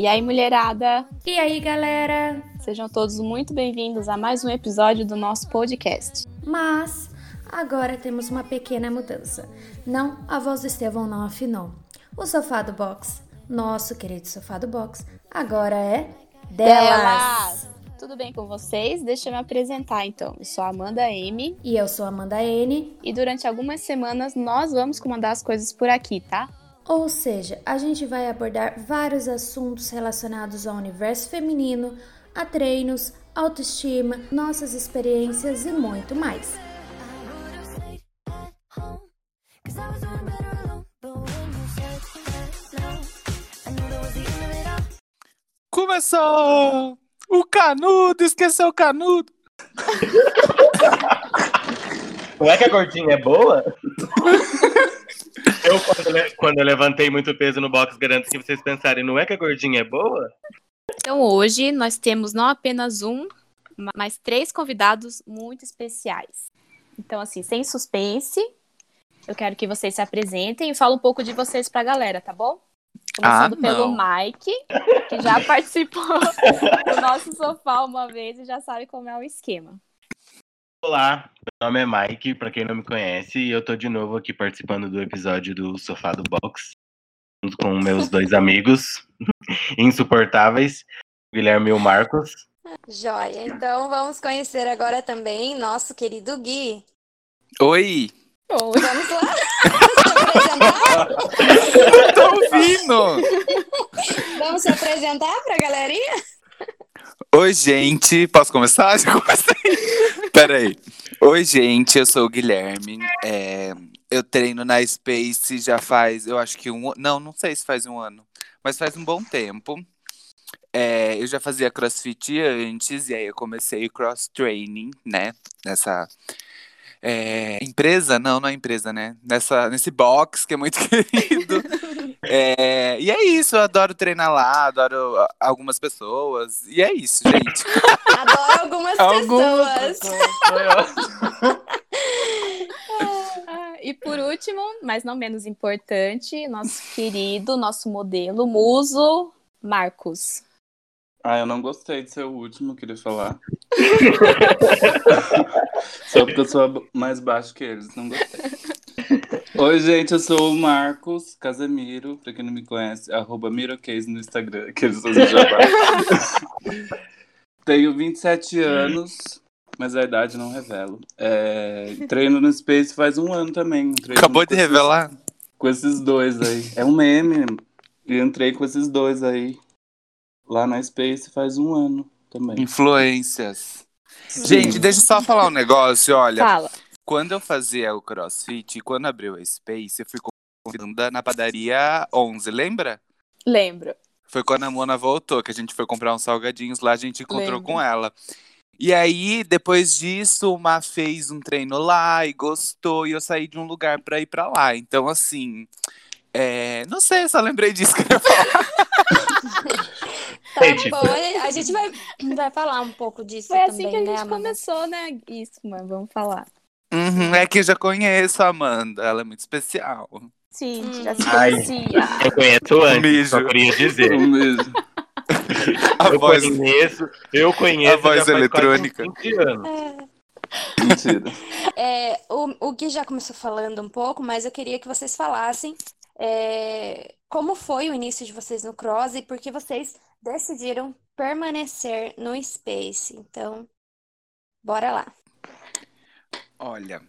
E aí, mulherada? E aí, galera? Sejam todos muito bem-vindos a mais um episódio do nosso podcast. Mas agora temos uma pequena mudança. Não, a voz do Estevão não afinou. O sofá do box, nosso querido sofá do box, agora é delas. Tudo bem com vocês? Deixa eu me apresentar então. Eu sou a Amanda M. E eu sou a Amanda N. E durante algumas semanas nós vamos comandar as coisas por aqui, tá? Ou seja, a gente vai abordar vários assuntos relacionados ao universo feminino, a treinos, autoestima, nossas experiências e muito mais. Começou! O canudo, esqueceu o canudo! Não é que a gordinha é boa? Eu, quando, quando eu levantei muito peso no box, garanto que vocês pensarem, não é que a gordinha é boa? Então hoje nós temos não apenas um, mas três convidados muito especiais. Então, assim, sem suspense, eu quero que vocês se apresentem e falem um pouco de vocês pra galera, tá bom? Começando Ah, pelo. Mike, que já participou do nosso sofá uma vez e já sabe como é o esquema. Olá, meu nome é Mike, pra quem não me conhece, e eu tô de novo aqui participando do episódio do Sofá do Box, junto com meus dois amigos insuportáveis, o Guilherme e o Marcos. Joia, então vamos conhecer agora também nosso querido Gui. Oi! Vamos lá? Vamos se apresentar? Tô ouvindo! Vamos se apresentar pra galerinha? Oi, gente. Posso começar? Já comecei. Peraí. Oi, gente. Eu sou o Guilherme. É, eu treino na Space já faz, eu acho que um Não, não sei se faz um ano. Mas faz um bom tempo. É, eu já fazia crossfit antes, e aí eu comecei cross training, né? Nessa é, empresa, não, não é empresa, né? Nessa, nesse box que é muito querido. É, e é isso, eu adoro treinar lá, adoro a- algumas pessoas. E é isso, gente. Adoro algumas, Algumas pessoas. Ah, E por último, mas não menos importante, nosso querido, nosso modelo, muso, Marcos. Ah, eu não gostei de ser o último, queria falar. Só porque eu sou mais baixo que eles, não gostei. Oi, gente, eu sou o Marcos Casemiro, pra quem não me conhece, arroba Mirocase no Instagram, que eles fazem jabá. Tenho 27 anos, mas a idade não revelo. É, treino no Space faz um ano também. Acabou de esses- revelar? Com esses dois aí. É um meme. E entrei com esses dois aí. Lá na Space faz um ano também. Influências. Gente, deixa eu só falar um negócio, olha. Fala. Quando eu fazia o crossfit, quando abriu a Space, eu fui convidada na padaria 11, lembra? Lembro. Foi quando a Mona voltou, que a gente foi comprar uns salgadinhos lá, a gente encontrou Lembro. com ela. E aí, depois disso, o Má fez um treino lá e gostou, e eu saí de um lugar pra ir pra lá. Então, assim, é, não sei, só lembrei disso que eu ia falar. Tá Gente, bom, a gente vai, vai falar um pouco disso Foi assim também, que a né, gente Amanda? começou, né? Isso, mano, vamos falar. Uhum, é que eu já conheço a Amanda, ela é muito especial. Sim, Hum. já se Ai. conhecia. Eu conheço antes, Mijo. só queria dizer. Um mesmo. A Eu voz, conheço, eu conheço A voz eletrônica. quase uns 20 anos. Mentira. É, o, o Gui já começou falando um pouco, mas eu queria que vocês falassem é, como foi o início de vocês no Cross e por que vocês decidiram permanecer no Space. Então, bora lá. Olha,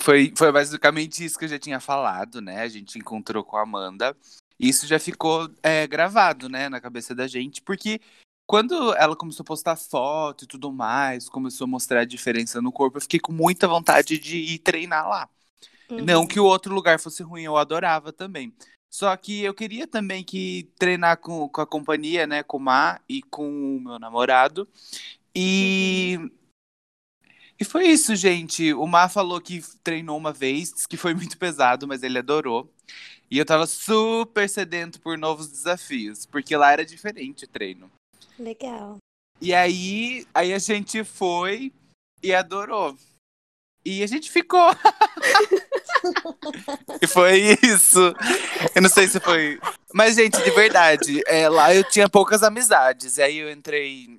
foi, foi basicamente isso que eu já tinha falado, né? A gente encontrou com a Amanda. Isso já ficou é, gravado, né, na cabeça da gente, porque quando ela começou a postar foto e tudo mais, começou a mostrar a diferença no corpo, eu fiquei com muita vontade de ir treinar lá. Não que o outro lugar fosse ruim, eu adorava também. Só que eu queria também que treinar com, com a companhia, né, com o Má e com o meu namorado. E e foi isso, gente. O Má falou que treinou uma vez, que foi muito pesado, mas ele adorou. E eu tava super sedento por novos desafios, porque lá era diferente o treino. Legal. E aí, aí a gente foi e adorou. E a gente ficou. e foi isso. Eu não sei se foi Mas, gente, de verdade, é, lá eu tinha poucas amizades. E aí eu entrei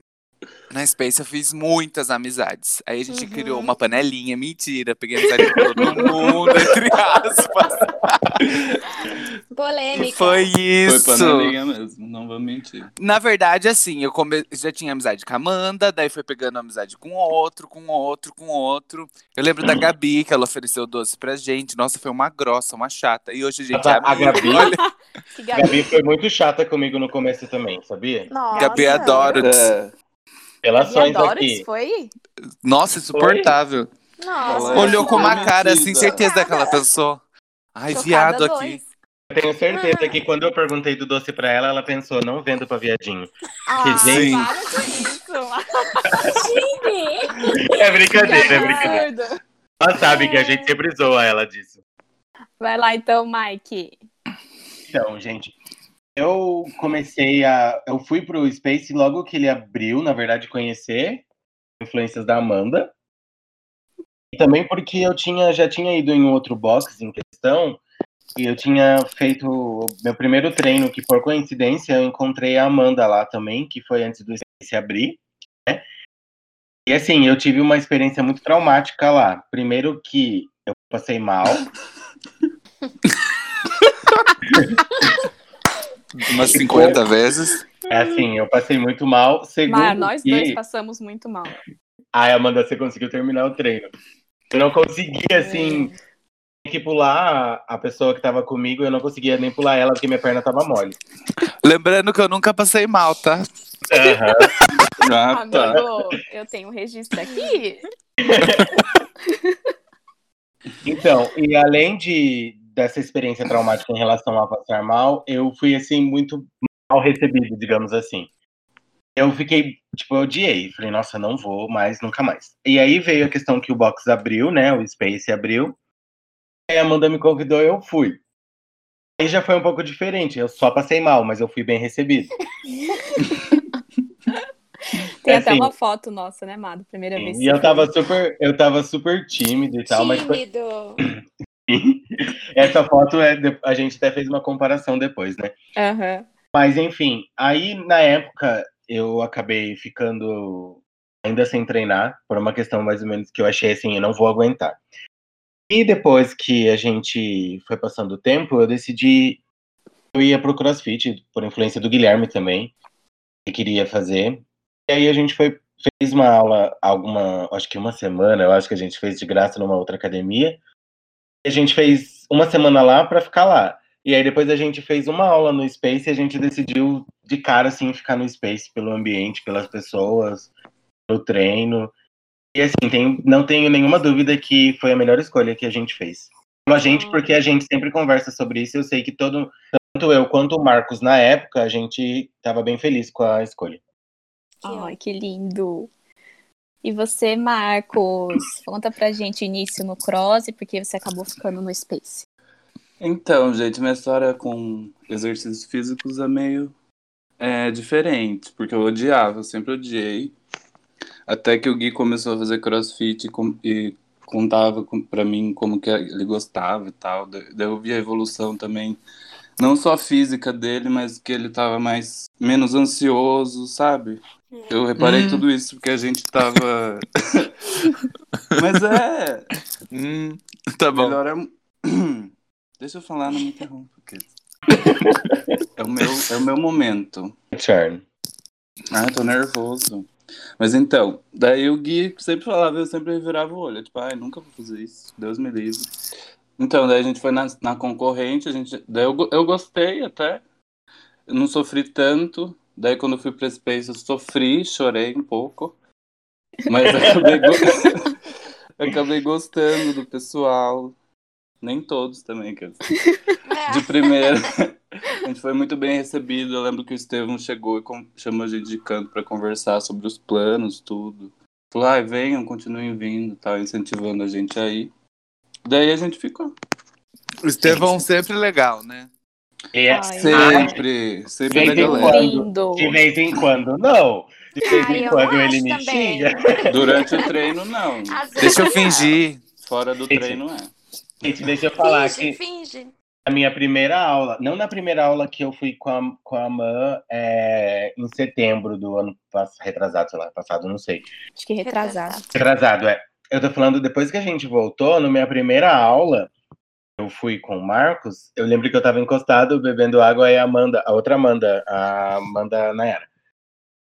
na Space, eu fiz muitas amizades. Aí a gente Uhum. criou uma panelinha, mentira. Peguei amizade com todo mundo, entre aspas. Polêmica. Foi Foi isso. panelinha mesmo, não vou mentir. Na verdade, assim, eu come- já tinha amizade com a Amanda, daí foi pegando amizade com outro, com outro, com outro. Eu lembro da Gabi, que ela ofereceu doce pra gente. Nossa, foi uma grossa, uma chata. E hoje a gente é A- a amiga. Gabi? Olha, Que A Gabi. Gabi foi muito chata comigo no começo também, sabia? Nossa. Gabi adora. É, Relações Gabi aqui. Foi? Nossa, insuportável. Nossa. Olhou com uma cara assim, certeza que ela pensou. Ai, Chocada viado dois. aqui. Eu tenho certeza que quando eu perguntei do doce pra ela, ela pensou, não vendo pra viadinho. Ah, gente. para com isso. É brincadeira, é brincadeira. Ela sabe que a gente sempre zoa ela disso. Vai lá então, Mike. Então, gente, eu comecei a. Eu fui pro Space logo que ele abriu, na verdade, conhecer influências da Amanda. E também porque eu tinha, já tinha ido em outro box em questão. E eu tinha feito meu primeiro treino, que por coincidência eu encontrei a Amanda lá também, que foi antes do Space abrir. Né? E assim, eu tive uma experiência muito traumática lá. Primeiro que eu passei mal. Umas 50 vezes. É assim, eu passei muito mal. Segundo Mas nós que... dois passamos muito mal. Ai, Amanda, você conseguiu terminar o treino. Eu não conseguia, assim, que pular a pessoa que tava comigo, eu não conseguia nem pular ela porque minha perna tava mole. Lembrando que eu nunca passei mal, tá? Aham. ah, tá. Amigo, eu tenho um registro aqui. Então, e além de dessa experiência traumática em relação a passar mal, eu fui, assim, muito mal recebido, digamos assim. Eu fiquei, tipo, eu odiei. Falei, nossa, não vou mais, nunca mais. E aí veio a questão que o box abriu, né? O Space abriu. Aí a Amanda me convidou e eu fui. Aí já foi um pouco diferente. Eu só passei mal, mas eu fui bem recebido. Tem É até assim. uma foto nossa, né, Mado? Primeira vez. que E eu tava super, eu tava super tímido e tal, mas foi- Essa foto é a gente até fez uma comparação depois, né? Aham. Mas enfim, aí na época eu acabei ficando ainda sem treinar, por uma questão mais ou menos que eu achei assim, eu não vou aguentar. E depois que a gente foi passando o tempo, eu decidi eu ia pro CrossFit, por influência do Guilherme também, que queria fazer. E aí a gente foi fez uma aula alguma, acho que uma semana, eu acho que a gente fez de graça numa outra academia. E a gente fez uma semana lá pra ficar lá. E aí depois a gente fez uma aula no Space e a gente decidiu de cara assim ficar no Space pelo ambiente, pelas pessoas, no treino. E assim, tenho- não tenho nenhuma dúvida que foi a melhor escolha que a gente fez. A gente, porque a gente sempre conversa sobre isso, eu sei que todo, tanto eu quanto o Marcos na época, a gente estava bem feliz com a escolha. Ai, que lindo. E você, Marcos, conta pra gente início no cross e por que você acabou ficando no Space. Então, gente, minha história com exercícios físicos é meio é, diferente, porque eu odiava, eu sempre odiei. Até que o Gui começou a fazer crossfit e, com- e contava com, pra mim como que ele gostava e tal. Da- Daí eu vi a evolução também, não só física dele, mas que ele tava mais, menos ansioso, sabe? Eu reparei Hum. tudo isso porque a gente tava. mas é. Hum, tá bom. Melhor é. Deixa eu falar, não me interrompa. porque- É o meu, é o meu momento. Turn. Ah, tô nervoso. Mas então, daí o Gui sempre falava, eu sempre virava o olho. Tipo, ai, nunca vou fazer isso. Deus me livre. Então, daí a gente foi na, na concorrente, a gente, daí eu, eu gostei até. Eu não sofri tanto. Daí quando eu fui pra Space, eu sofri, chorei um pouco. Mas acabei, go- acabei gostando do pessoal. Nem todos também, quer dizer. De primeira, a gente foi muito bem recebido. Eu lembro que o Estevão chegou e chamou a gente de canto para conversar sobre os planos, tudo. Falou, ai, venham, continuem vindo, tal, incentivando a gente aí. Daí a gente ficou. O Estevão sempre legal, né? É- Ai, Sempre, sempre Vem da de galera. quando? De vez em quando, não. De vez Ai, em quando ele me também. xinga. Durante o treino, não. Vezes Deixa eu é. fingir. Fora do treino, é. Gente, deixa eu falar Finge, que finge. A minha primeira aula, não na primeira aula que eu fui com a, com a Man é, em setembro do ano passado, retrasado, sei lá, passado, não sei. Acho que retrasado. Retrasado, é. Eu tô falando, depois que a gente voltou, na minha primeira aula, eu fui com o Marcos, eu lembro que eu tava encostado bebendo água e a Amanda, a outra Amanda, a Amanda Nayara.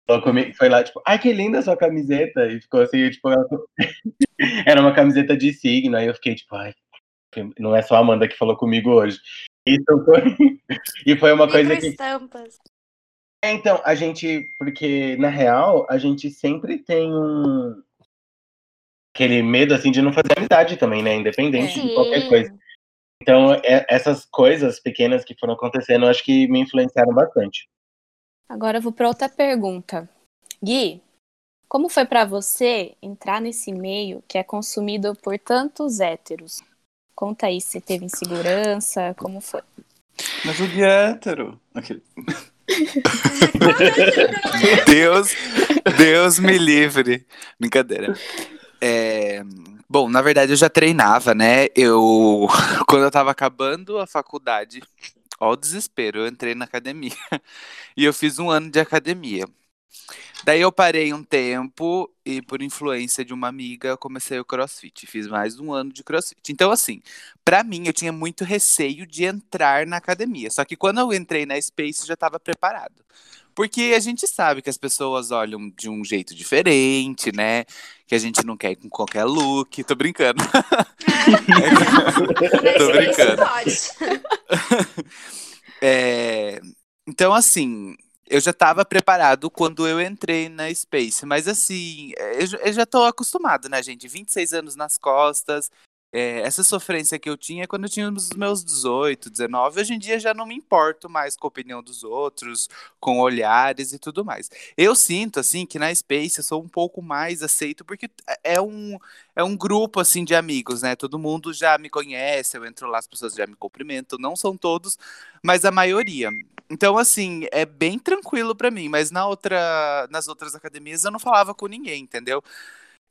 Falou comigo, foi lá, tipo, ai que linda a sua camiseta. E ficou assim, tipo, ela... era uma camiseta de signo. Aí eu fiquei, tipo, ai, não é só a Amanda que falou comigo hoje. Isso foi... e foi uma coisa que. Estampas. É, então, a gente, porque na real, a gente sempre tem um. Aquele medo, assim, de não fazer amizade também, né? Independente de qualquer coisa. Então, é- essas coisas pequenas que foram acontecendo, eu acho que me influenciaram bastante. Agora eu vou para outra pergunta. Gui, como foi para você entrar nesse meio que é consumido por tantos héteros? Conta aí se teve insegurança, como foi? Mas o Gui é hétero. Aquele- Deus, Deus me livre. Brincadeira. É, bom, na verdade eu já treinava, né? Eu quando eu tava acabando a faculdade, ó o desespero, eu entrei na academia. E eu fiz um ano de academia. Daí eu parei um tempo e por influência de uma amiga comecei o CrossFit. Fiz mais um ano de CrossFit. Então assim, pra mim eu tinha muito receio de entrar na academia. Só que quando eu entrei na Space eu já estava preparado. Porque a gente sabe que as pessoas olham de um jeito diferente, né? Que a gente não quer ir com qualquer look. Tô brincando. Tô brincando. É, Então, assim, eu já estava preparado quando eu entrei na Space. Mas, assim, eu, já- eu já tô acostumado, né, gente? 26 anos nas costas. É, essa sofrência que eu tinha quando eu tinha os meus 18, 19. Hoje em dia já não me importo mais com a opinião dos outros, com olhares e tudo mais. Eu sinto, assim, que na Space eu sou um pouco mais aceito, porque é um, é um grupo, assim, de amigos, né? Todo mundo já me conhece, eu entro lá, as pessoas já me cumprimentam. Não são todos, mas a maioria. Então, assim, é bem tranquilo pra mim, mas na outra, nas outras academias eu não falava com ninguém, entendeu?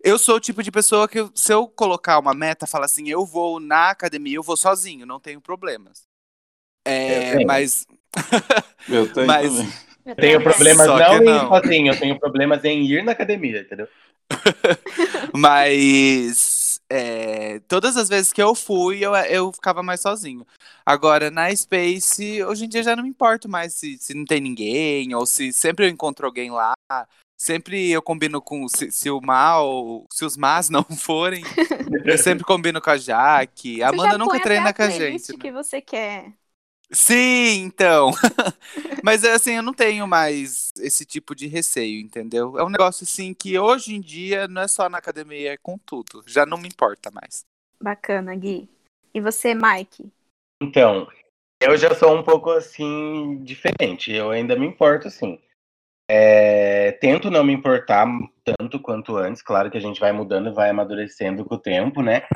Eu sou o tipo de pessoa que, se eu colocar uma meta, fala assim, eu vou na academia, eu vou sozinho, não tenho problemas. É, Eu tenho. mas. Eu tenho Mas- também. Eu Tenho problemas Só não que em ir não. sozinho, eu tenho problemas em ir na academia, entendeu? Mas é, todas as vezes que eu fui, eu, eu ficava mais sozinho. Agora, na Space, hoje em dia já não me importo mais se, se não tem ninguém, ou se sempre eu encontro alguém lá. Sempre eu combino com. Se, se o mal. Se os más não forem, eu sempre combino com a Jaque. A Amanda já nunca treina com a a gente. né? que você quer. Sim, então. Mas assim, eu não tenho mais esse tipo de receio, entendeu? É um negócio assim que hoje em dia não é só na academia, é com tudo. Já não me importa mais. Bacana, Gui. E você, Mike? Então, eu já sou um pouco assim diferente. Eu ainda me importo assim. É, tento não me importar tanto quanto antes. Claro que a gente vai mudando vai amadurecendo com o tempo, né?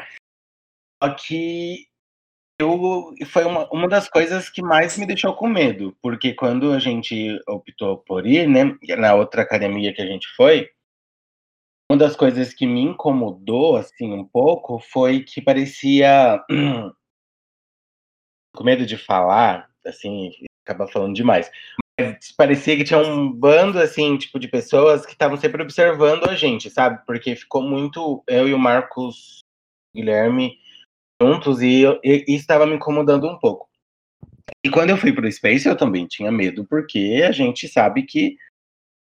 Só que eu foi uma, uma das coisas que mais me deixou com medo, porque quando a gente optou por ir, né, na outra academia que a gente foi, uma das coisas que me incomodou assim um pouco foi que parecia com medo de falar, assim, acabar falando demais. Parecia que tinha um bando, assim, tipo, de pessoas que estavam sempre observando a gente, sabe? Porque ficou muito eu e o Marcos Guilherme juntos e, eu- e estava me incomodando um pouco. E quando eu fui pro Space, eu também tinha medo, porque a gente sabe que,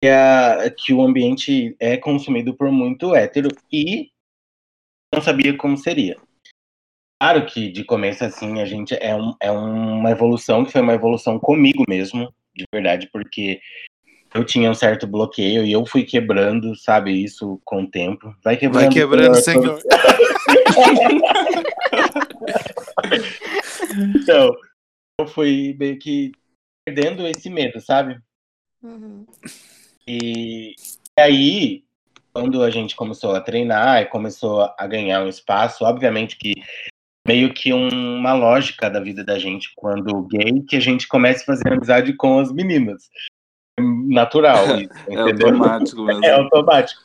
que, a- que o ambiente é consumido por muito hétero e não sabia como seria. Claro que de começo, assim, a gente é, um, é uma evolução que foi uma evolução comigo mesmo, de verdade, porque eu tinha um certo bloqueio e eu fui quebrando, sabe, isso com o tempo. Vai quebrando. Vai quebrando, Senhor. Então, eu fui meio que perdendo esse medo, sabe? Uhum. E aí, quando a gente começou a treinar e começou a ganhar um espaço, obviamente que meio que um- uma lógica da vida da gente quando gay, que a gente comece a fazer amizade com as meninas. Natural, isso, É automático mesmo. É automático.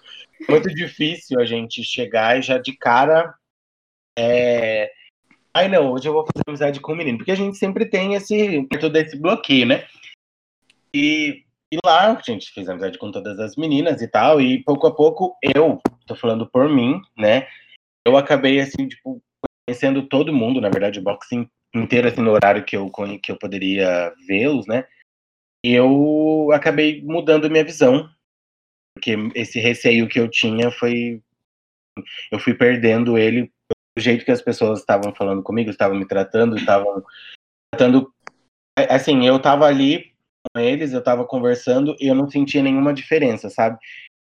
Muito difícil a gente chegar e já de cara é, ai não, hoje eu vou fazer amizade com o menino. Porque a gente sempre tem esse, todo esse bloqueio, né? E, e lá a gente fez amizade com todas as meninas e tal, e pouco a pouco eu, tô falando por mim, né? Eu acabei assim, tipo, conhecendo todo mundo, na verdade, o boxing inteiro assim, no horário que eu, que eu poderia vê-los, né? Eu acabei mudando minha visão, porque esse receio que eu tinha foi. Eu fui perdendo ele do jeito que as pessoas estavam falando comigo, estavam me tratando, estavam tratando. Assim, eu tava ali com eles, eu tava conversando e eu não sentia nenhuma diferença, sabe?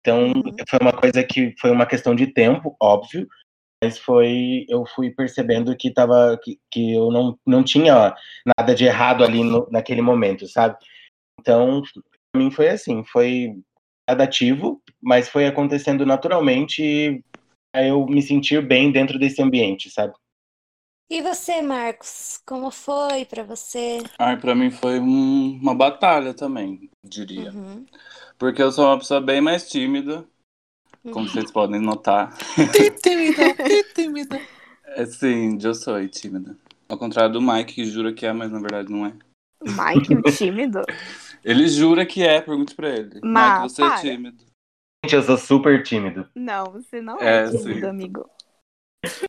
Então, uhum. foi uma coisa que foi uma questão de tempo, óbvio, mas foi eu fui percebendo que tava que, que eu não, não tinha nada de errado ali no, naquele momento, sabe? Então, para mim foi assim, foi adativo, mas foi acontecendo naturalmente a eu me sentir bem dentro desse ambiente, sabe? E você, Marcos, como foi para você? Ai, para mim foi um, uma batalha também, diria. Uhum. Porque eu sou uma pessoa bem mais tímida, como vocês podem notar. tímida, tímida. É, sim, eu sou tímida. Ao contrário do Mike, que jura que é, mas na verdade não é. Mike, o tímido? ele jura que é, pergunte pra ele. Mas, Mike, você é para. é tímido. Gente, eu sou super tímido. Não, você não é, é tímido, sim. amigo.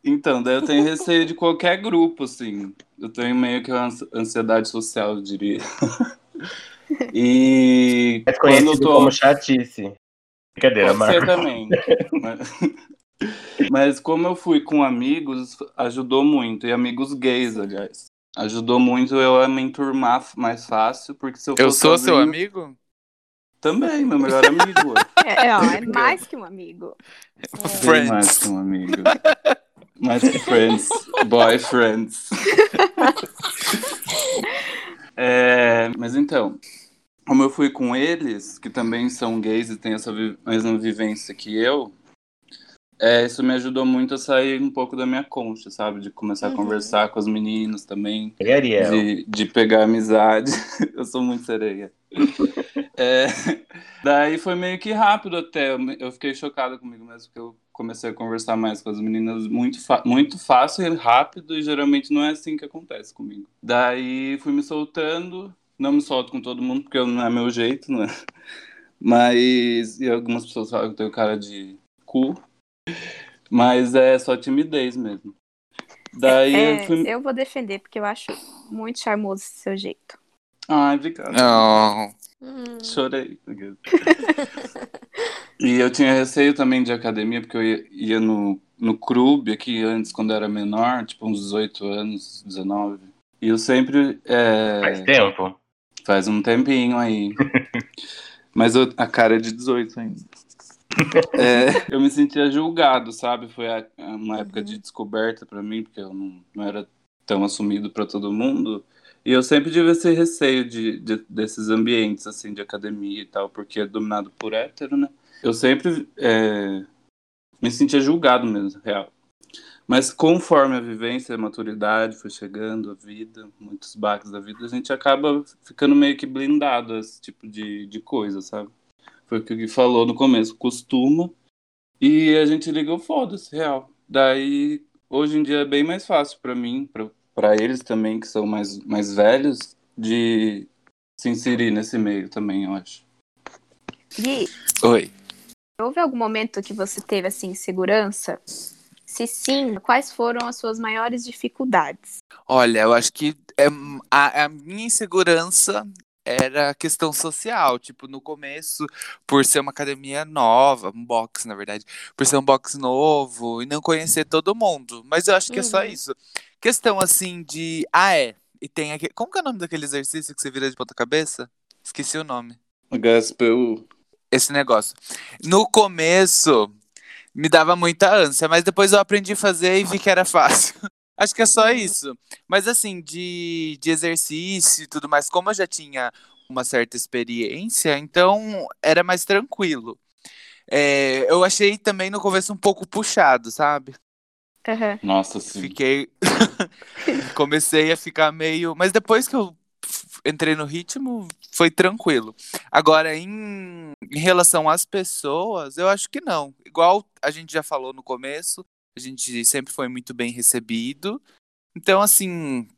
Então, daí eu tenho receio de qualquer grupo, assim. Eu tenho meio que uma ansiedade social, eu diria. E. É quando eu tô... como chatice. Brincadeira, Pode ser também. Mas... Mas como eu fui com amigos, ajudou muito. E amigos gays, aliás. Ajudou muito eu a me enturmar mais fácil, porque se eu Eu sou sozinho... seu amigo? Também, meu melhor amigo. É, é, ó, é mais que um amigo. É. Friends. Mais que um amigo. mais que friends. Boyfriends. é, mas então, como eu fui com eles, que também são gays e têm essa vi mesma vivência que eu, é, isso me ajudou muito a sair um pouco da minha concha, sabe? De começar uhum. a conversar com as meninas também. E Ariel? De, de pegar amizade. eu sou muito sereia. É, daí foi meio que rápido até. Eu fiquei chocada comigo mesmo, porque eu comecei a conversar mais com as meninas muito, muito fácil e rápido, e geralmente não é assim que acontece comigo. Daí fui me soltando, não me solto com todo mundo, porque não é meu jeito, né? Mas. E algumas pessoas falam que eu tenho cara de cu. Mas é só timidez mesmo. Daí é, eu, fui... eu vou defender, porque eu acho muito charmoso esse seu jeito. Ai, obrigado. Não. Hum. Chorei. e eu tinha receio também de academia, porque eu ia, ia no, no clube aqui antes, quando eu era menor, tipo uns 18 anos, 19. E eu sempre. É... Faz tempo? Faz um tempinho aí. Mas eu, a cara é de 18 ainda. É, eu me sentia julgado, sabe? Foi a, uma época de descoberta para mim, porque eu não, não era tão assumido para todo mundo. E eu sempre tive esse receio de, de, desses ambientes, assim, de academia e tal, porque é dominado por hétero, né? Eu sempre é, me sentia julgado mesmo, real. Mas conforme a vivência, a maturidade foi chegando, a vida, muitos baques da vida, a gente acaba ficando meio que blindado a esse tipo de, de coisa, sabe? Foi o que o Gui falou no começo, costuma, e a gente liga o foda-se, real. Daí, hoje em dia é bem mais fácil para mim, pra, para eles também, que são mais, mais velhos, de se inserir nesse meio também, eu acho. Gui. Oi. Houve algum momento que você teve, assim, segurança? Se sim, quais foram as suas maiores dificuldades? Olha, eu acho que é, a, a minha insegurança era a questão social, tipo, no começo, por ser uma academia nova, um box, na verdade, por ser um box novo e não conhecer todo mundo. Mas eu acho que uhum. é só uhum. isso. Questão assim de. Ah, é. E tem aqui. Como que é o nome daquele exercício que você vira de ponta cabeça? Esqueci o nome. HSPU. Esse negócio. No começo, me dava muita ânsia, mas depois eu aprendi a fazer e vi que era fácil. Acho que é só isso. Mas assim, de, de exercício e tudo mais, como eu já tinha uma certa experiência, então era mais tranquilo. É, eu achei também no começo um pouco puxado, sabe? Uhum. Nossa, sim. Fiquei. Comecei a ficar meio. Mas depois que eu entrei no ritmo, foi tranquilo. Agora, em, em relação às pessoas, eu acho que não. Igual a gente já falou no começo, a gente sempre foi muito bem recebido. Então, assim,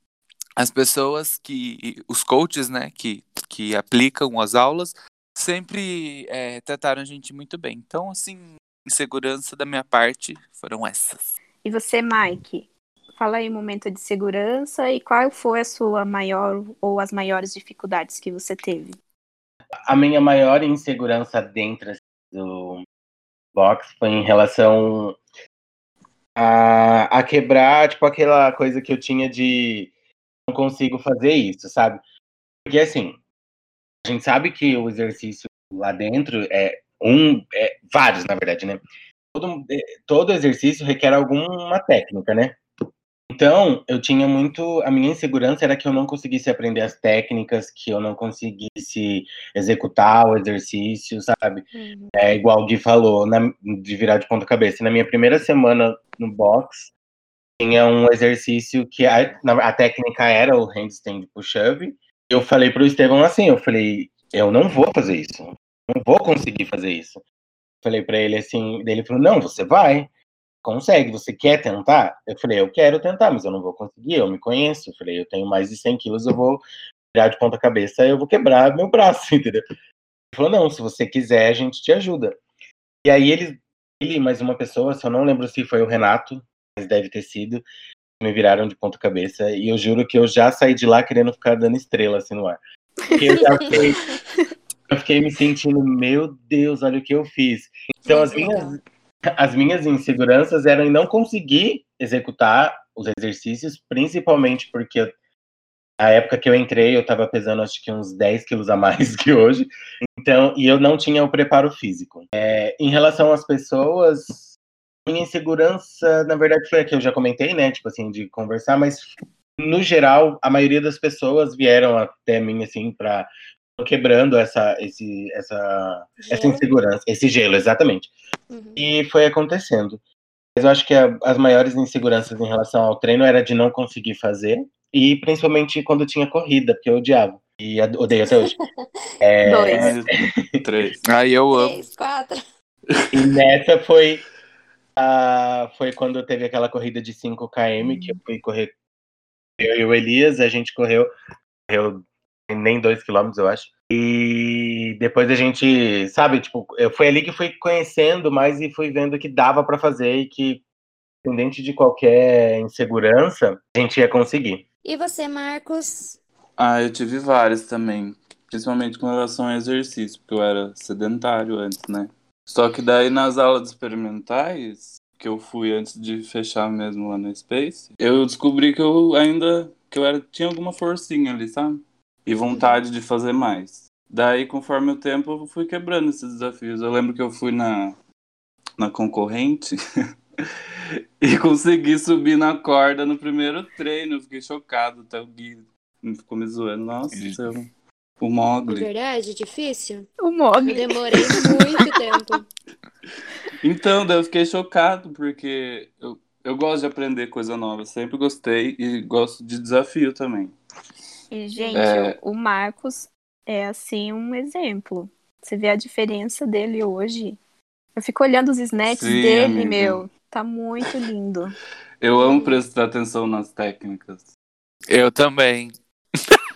as pessoas que. Os coaches, né, que, que aplicam as aulas, sempre é, trataram a gente muito bem. Então, assim, insegurança da minha parte foram essas. E você, Mike? Fala aí um momento de segurança e qual foi a sua maior ou as maiores dificuldades que você teve? A minha maior insegurança dentro do box foi em relação a, a quebrar, tipo, aquela coisa que eu tinha de não consigo fazer isso, sabe? Porque assim, a gente sabe que o exercício lá dentro é um, é, vários, na verdade, né? Todo, é, todo exercício requer alguma técnica, né? Então, eu tinha muito. A minha insegurança era que eu não conseguisse aprender as técnicas, que eu não conseguisse executar o exercício, sabe? Uhum. É igual o Gui falou, na, de virar de ponta cabeça. Na minha primeira semana no box, tinha um exercício que a, a técnica era o handstand push-up. Eu falei pro Estevão assim: eu falei, eu não vou fazer isso. Não vou conseguir fazer isso. Falei para ele assim, ele falou: "Não, você vai" consegue, você quer tentar? Eu falei, eu quero tentar, mas eu não vou conseguir, eu me conheço. Eu falei, eu tenho mais de 100 quilos, eu vou virar de ponta cabeça, eu vou quebrar meu braço, entendeu? Ele falou, não, se você quiser, a gente te ajuda. E aí ele, ele mais uma pessoa, se eu não lembro se foi o Renato, mas deve ter sido, me viraram de ponta cabeça, e eu juro que eu já saí de lá querendo ficar dando estrela assim no ar. Porque eu já fiquei, eu fiquei me sentindo, meu Deus, olha o que eu fiz. Então as minhas as minhas inseguranças eram em não conseguir executar os exercícios, principalmente porque a época que eu entrei eu estava pesando acho que uns 10 quilos a mais que hoje, então, e eu não tinha o preparo físico. É, em relação às pessoas, minha insegurança, na verdade, foi a que eu já comentei, né, tipo assim, de conversar, mas no geral, a maioria das pessoas vieram até mim, assim, para quebrando essa, esse, essa, essa insegurança, esse gelo, exatamente. Uhum. E foi acontecendo. Mas eu acho que a, as maiores inseguranças em relação ao treino era de não conseguir fazer, e principalmente quando tinha corrida, porque eu odiava. E odeio até hoje. É... Dois. Três. Aí eu amo. Três, quatro. E nessa foi, uh, foi quando teve aquela corrida de 5 km, que eu fui correr. Eu e o Elias, a gente correu, correu nem dois quilômetros, eu acho. E depois a gente, sabe, tipo, foi ali que fui conhecendo mais e fui vendo que dava para fazer e que, independente de qualquer insegurança, a gente ia conseguir. E você, Marcos? Ah, eu tive várias também. Principalmente com relação ao exercício, porque eu era sedentário antes, né? Só que daí nas aulas experimentais, que eu fui antes de fechar mesmo lá na Space, eu descobri que eu ainda que eu era, tinha alguma forcinha ali, sabe? E vontade de fazer mais. Daí, conforme o tempo, eu fui quebrando esses desafios. Eu lembro que eu fui na, na concorrente e consegui subir na corda no primeiro treino. Eu fiquei chocado, até o Gui ficou me zoando. Nossa, eu... o Mogli. É verdade, difícil? O Mogli. Eu demorei muito tempo. Então, daí eu fiquei chocado, porque eu, eu gosto de aprender coisa nova. Sempre gostei e gosto de desafio também. E, gente, é... o Marcos é, assim, um exemplo. Você vê a diferença dele hoje. Eu fico olhando os snaps Sim, dele, amiga. meu. Tá muito lindo. Eu amo prestar atenção nas técnicas. Eu também.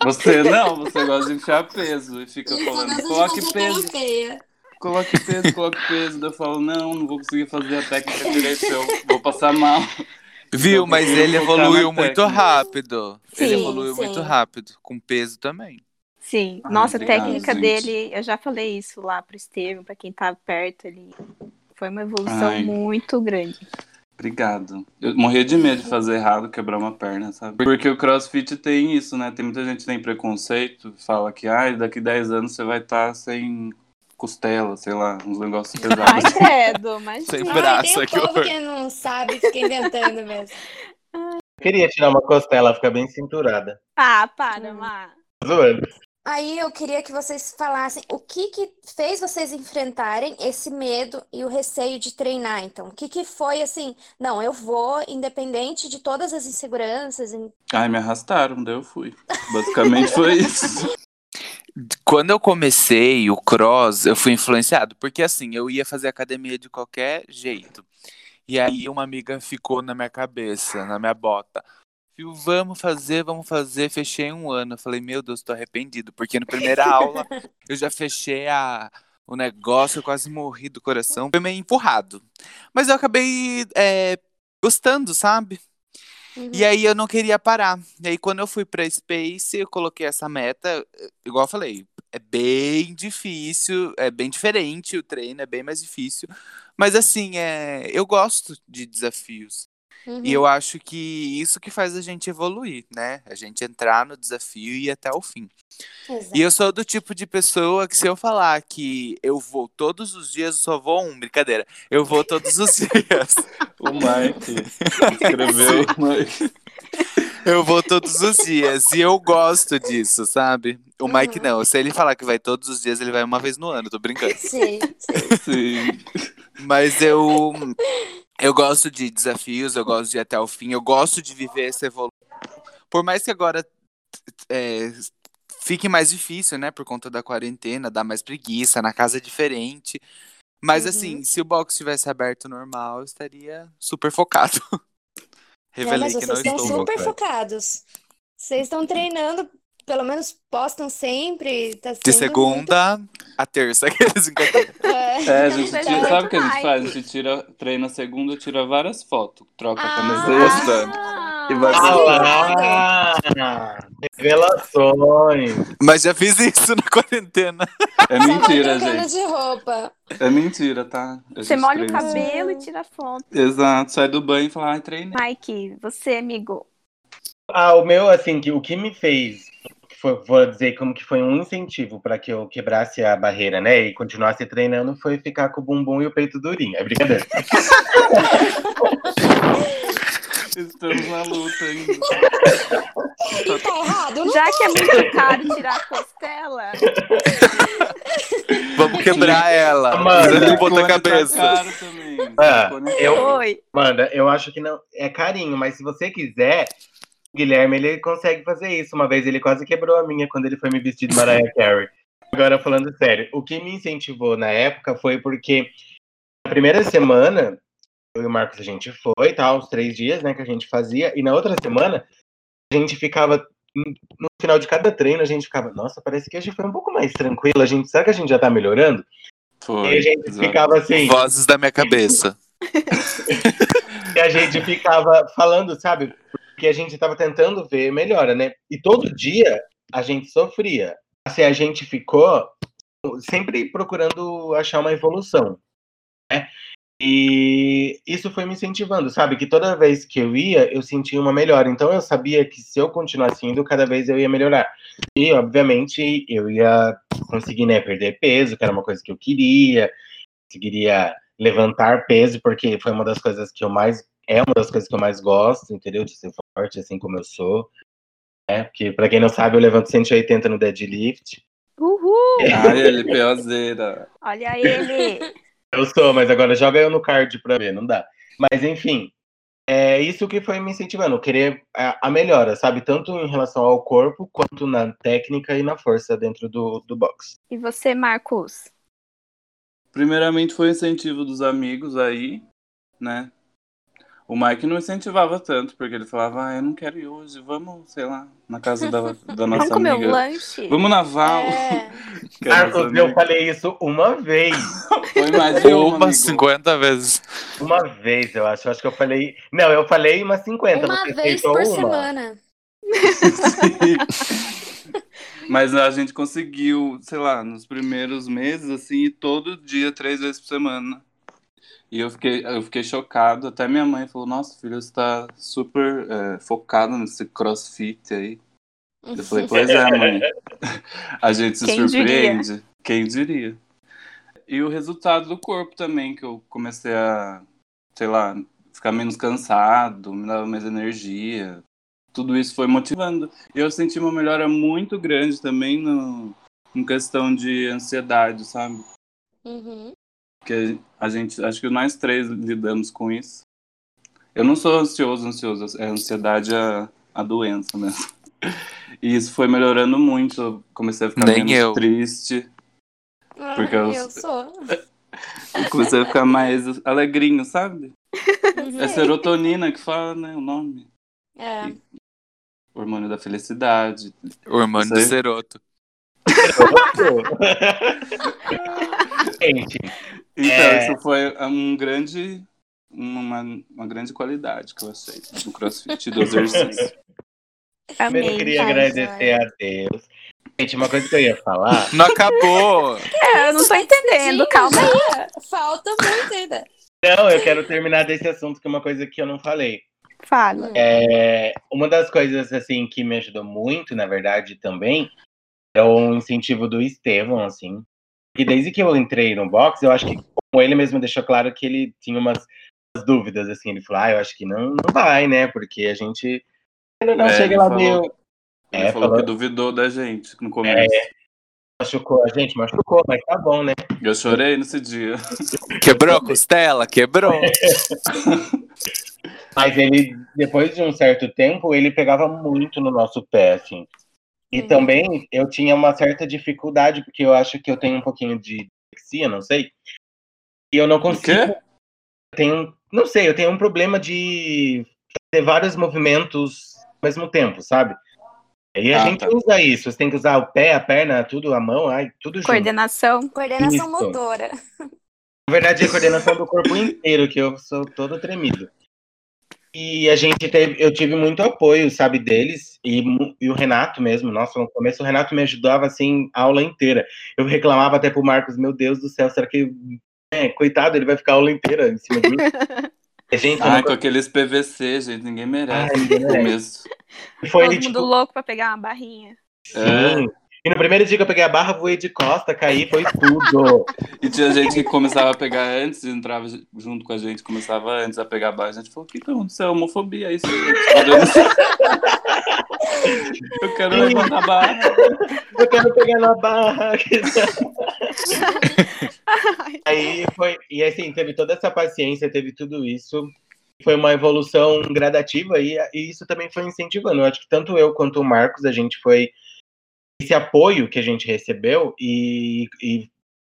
Você não, você gosta de enfiar peso e fica falando, coloque peso. Coloque peso, coloque peso. eu falo, não, não vou conseguir fazer a técnica direito, eu vou passar mal. Viu, mas ele evoluiu muito rápido. Sim, ele evoluiu sim. muito rápido, com peso também. Sim, nossa, a técnica gente. dele, eu já falei isso lá pro Estevam, para quem tá perto ali. Foi uma evolução Ai. muito grande. Obrigado. Eu morria de medo de fazer errado, quebrar uma perna, sabe? Porque o crossfit tem isso, né? Tem muita gente que tem preconceito, fala que ah, daqui 10 anos você vai estar tá sem costela, sei lá, uns negócios pesados. Ai, credo, mas Sem braço, Ai, tem um povo que não sabe, fica inventando mesmo. Eu queria tirar uma costela, fica bem cinturada. Ah, para, Mar. Zoando. Aí eu queria que vocês falassem o que que fez vocês enfrentarem esse medo e o receio de treinar, então. O que que foi assim, não, eu vou, independente de todas as inseguranças. Ai, me arrastaram, daí eu fui. Basicamente foi isso. Quando eu comecei o cross, eu fui influenciado, porque assim, eu ia fazer academia de qualquer jeito. E aí uma amiga ficou na minha cabeça, na minha bota. Fio, vamos fazer, vamos fazer. Fechei um ano. Eu falei, meu Deus, tô arrependido. Porque na primeira aula eu já fechei a, o negócio, eu quase morri do coração. Foi meio empurrado. Mas eu acabei é, gostando, sabe? Uhum. E aí eu não queria parar. E aí quando eu fui pra Space, eu coloquei essa meta, igual eu falei, é bem difícil, é bem diferente o treino, é bem mais difícil. Mas assim, é, eu gosto de desafios. Uhum. E eu acho que isso que faz a gente evoluir, né? A gente entrar no desafio e ir até o fim. Exato. E eu sou do tipo de pessoa que se eu falar que eu vou todos os dias, eu só vou um, brincadeira. Eu vou todos os dias. O Mike escreveu. Mike. Eu vou todos os dias. E eu gosto disso, sabe? O Mike Uhum. não. Se ele falar que vai todos os dias, ele vai uma vez no ano, tô brincando. Sim, sim. Sim. Mas eu. Eu gosto de desafios, eu gosto de ir até o fim, eu gosto de viver essa evolução. Por mais que agora é, fique mais difícil, né? Por conta da quarentena, dá mais preguiça, na casa é diferente. Mas Uhum. assim, se o box tivesse aberto normal, eu estaria super focado. Não, Revelei mas que não vocês estão estou super focado. focados. Vocês estão treinando, pelo menos postam sempre. Tá De segunda a terça. aqueles muito- É. É, a gente tira, muito sabe o que a gente faz? A gente tira, treina segunda, tira várias fotos, troca a Ah, camiseta e vai Ah, Ah, revelações. Mas já fiz isso na quarentena. É mentira, gente. de roupa. É mentira, tá? Você molha o treina. cabelo e tira foto. Exato, sai do banho e fala, ai, treinei. Mike, você, amigo. Ah, o meu, assim, que, o que me fez, foi- vou dizer como que foi um incentivo para que eu quebrasse a barreira, né, e continuasse treinando, foi ficar com o bumbum e o peito durinho. É brincadeira. Estamos na luta ainda. E tá errado? Não Já que é muito caro tirar a costela, Vamos quebrar ela. Mano, Usando Silicone ponta tá cabeça. caro também. Ah, é eu- caro. foi. Amanda, eu acho que não é carinho, mas se você quiser, Guilherme ele consegue fazer isso. Uma vez ele quase quebrou a minha quando ele foi me vestir de Mariah Carey. Agora falando sério, o que me incentivou na época foi porque na primeira semana eu e o Marcos a gente foi, tal, os três dias, né, que a gente fazia, e na outra semana a gente ficava no final de cada treino a gente ficava, nossa, parece que hoje foi um pouco mais tranquilo. A gente, será que a gente já tá melhorando? Foi. e a gente ficava assim, Vozes da minha cabeça. E a gente ficava falando, sabe? Porque a gente estava tentando ver melhora, né? E todo dia a gente sofria. Assim, a gente ficou sempre procurando achar uma evolução, né? E isso foi me incentivando, sabe? Que toda vez que eu ia, eu sentia uma melhora. Então eu sabia que se eu continuasse indo, cada vez eu ia melhorar. E, obviamente, eu ia conseguir, né, perder peso, que era uma coisa que eu queria. Conseguiria levantar peso, porque foi uma das coisas que eu mais. É uma das coisas que eu mais gosto, entendeu? De ser forte, assim como eu sou. É, porque, pra quem não sabe, eu levanto 180 no deadlift. Uhul! Ai, LPOzeira. Olha ele. Eu sou, mas agora joga eu no card pra ver, não dá. Mas enfim, é isso que foi me incentivando, querer a, a melhora, sabe? Tanto em relação ao corpo, quanto na técnica e na força dentro do, do box. E você, Marcos? Primeiramente foi o incentivo dos amigos aí, né? O Mike não incentivava tanto, porque ele falava, ah, eu não quero ir hoje, vamos, sei lá, na casa da, da Vamos nossa comer um amiga. lanche? Vamos na Val. É. é nossa Marcos, eu amiga. falei isso uma vez. Foi mais de uma, amigo. 50 vezes. Uma vez, eu acho. Eu acho que eu falei. Não, eu falei umas 50. Uma você vez por uma. semana. Mas a gente conseguiu, sei lá, nos primeiros meses, assim, ir todo dia, três vezes por semana. E eu fiquei, eu fiquei chocado. Até minha mãe falou, nossa, filho, você tá super é, focado nesse crossfit aí. Eu falei, pois é, mãe. A gente se Quem surpreende. Quem diria? E o resultado do corpo também, que eu comecei a, sei lá, ficar menos cansado, me dava mais energia. Tudo isso foi motivando. E eu senti uma melhora muito grande também no, em questão de ansiedade, sabe? Uhum. Porque a gente, acho que nós três lidamos com isso. Eu não sou ansioso, ansioso, é ansiedade a, a doença mesmo. E isso foi melhorando muito. Eu comecei a ficar Nem menos eu. triste. Porque eu- eu sou. Comecei a ficar mais alegrinho, sabe? Uhum. É serotonina que fala, né? O nome. É. hormônio da felicidade. Hormônio do Sei. ceroto. Gente, Então, É. isso foi um grande. Uma, uma grande qualidade que eu achei do crossfit, do exercício. Amei. eu queria Ai, agradecer a Deus. Gente, uma coisa que eu ia falar. Não acabou! É, eu não tô entendendo, calma aí. Falta muito ainda. Não, eu quero terminar desse assunto, que é uma coisa que eu não falei. Fala. É, uma das coisas assim que me ajudou muito, na verdade, também, é o incentivo do Estevão, assim. E desde que eu entrei no box, eu acho que como ele mesmo deixou claro que ele tinha umas, umas dúvidas, assim. Ele falou, ah, eu acho que não, não vai, né? Porque a gente ainda não É, chega ele lá falou. meio. Ele É, falou falou- que duvidou da gente no começo. Machucou a gente, machucou, mas tá bom, né? Eu chorei nesse dia. Quebrou a costela? Quebrou. Mas ele, depois de um certo tempo, ele pegava muito no nosso pé, assim. E Uhum. também eu tinha uma certa dificuldade, porque eu acho que eu tenho um pouquinho de dislexia, não sei. E eu não consigo. tenho, não sei, eu tenho um problema de fazer vários movimentos ao mesmo tempo, sabe? E a Ah, gente tá. usa isso. Você tem que usar o pé, a perna, tudo, a mão, ai, tudo junto. Coordenação. Coordenação motora. Na verdade, é a coordenação do corpo inteiro, que eu sou todo tremido. E a gente teve, eu tive muito apoio, sabe, deles, e, e o Renato mesmo, nossa, no começo o Renato me ajudava, assim, a aula inteira. Eu reclamava até pro Marcos, meu Deus do céu, será que, é, coitado, ele vai ficar a aula inteira em cima disso? A gente, Ai, não- com aqueles PVC, gente, ninguém merece. Ai, ninguém no merece. começo. foi, Todo mundo tipo, louco pra pegar uma barrinha. É, sim. E no primeiro dia que eu peguei a barra, voei de costa, caí, foi tudo. E tinha gente que começava a pegar antes, entrava junto com a gente, começava antes a pegar a barra. A gente falou, o que que aconteceu? Homofobia, isso. Eu quero levantar a barra. eu quero pegar na barra. Aí foi, e assim, teve toda essa paciência, teve tudo isso. Foi uma evolução gradativa e, e isso também foi incentivando. Eu acho que tanto eu quanto o Marcos, a gente foi. Esse apoio que a gente recebeu e, e